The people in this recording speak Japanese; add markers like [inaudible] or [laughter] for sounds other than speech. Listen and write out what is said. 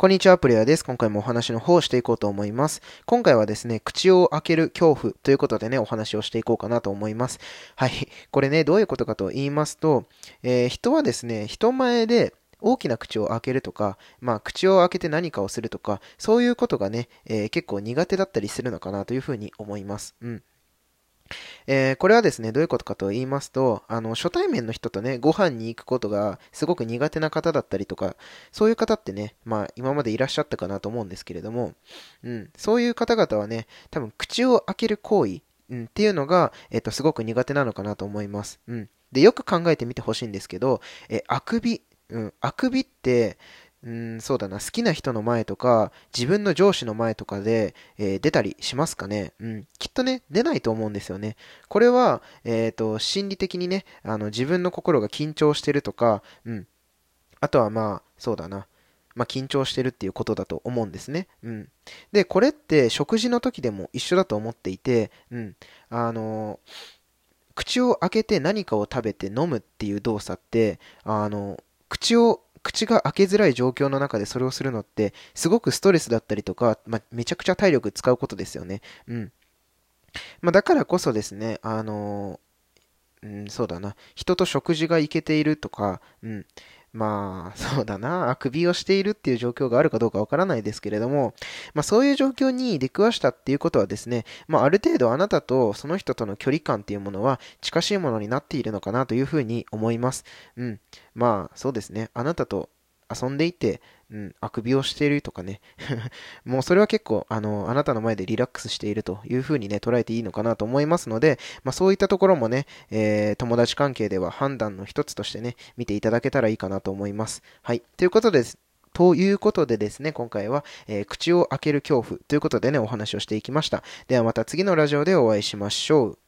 こんにちは、プレイヤーです。今回もお話の方をしていこうと思います。今回はですね、口を開ける恐怖ということでね、お話をしていこうかなと思います。はい。これね、どういうことかと言いますと、えー、人はですね、人前で大きな口を開けるとか、まあ、口を開けて何かをするとか、そういうことがね、えー、結構苦手だったりするのかなというふうに思います。うん。えー、これはですね、どういうことかと言いますと、あの、初対面の人とね、ご飯に行くことがすごく苦手な方だったりとか、そういう方ってね、まあ、今までいらっしゃったかなと思うんですけれども、うん、そういう方々はね、多分、口を開ける行為、うん、っていうのが、えっ、と、すごく苦手なのかなと思います。うん。で、よく考えてみてほしいんですけど、え、あくび、うん、あくびって、うん、そうだな、好きな人の前とか、自分の上司の前とかで、えー、出たりしますかねうん、きっとね、出ないと思うんですよね。これは、えっ、ー、と、心理的にね、あの、自分の心が緊張してるとか、うん、あとはまあ、そうだな、まあ、緊張してるっていうことだと思うんですね。うん。で、これって食事の時でも一緒だと思っていて、うん、あの口を開けて何かを食べて飲むっていう動作って、あの、口を口が開けづらい状況の中でそれをするのって、すごくストレスだったりとか、まあ、めちゃくちゃ体力使うことですよね。うん。まあ、だからこそですね、あのうん、そうだな。人と食事がいけているとか、うん。まあ、そうだな。あくびをしているっていう状況があるかどうかわからないですけれども、まあそういう状況に出くわしたっていうことはですね、まあある程度あなたとその人との距離感っていうものは近しいものになっているのかなというふうに思います。うん。まあそうですね。あなたと遊んでいて、うん、あくびをしているとかね [laughs] もうそれは結構、あの、あなたの前でリラックスしているというふうにね、捉えていいのかなと思いますので、まあそういったところもね、えー、友達関係では判断の一つとしてね、見ていただけたらいいかなと思います。はい。ということです。ということでですね、今回は、えー、口を開ける恐怖ということでね、お話をしていきました。ではまた次のラジオでお会いしましょう。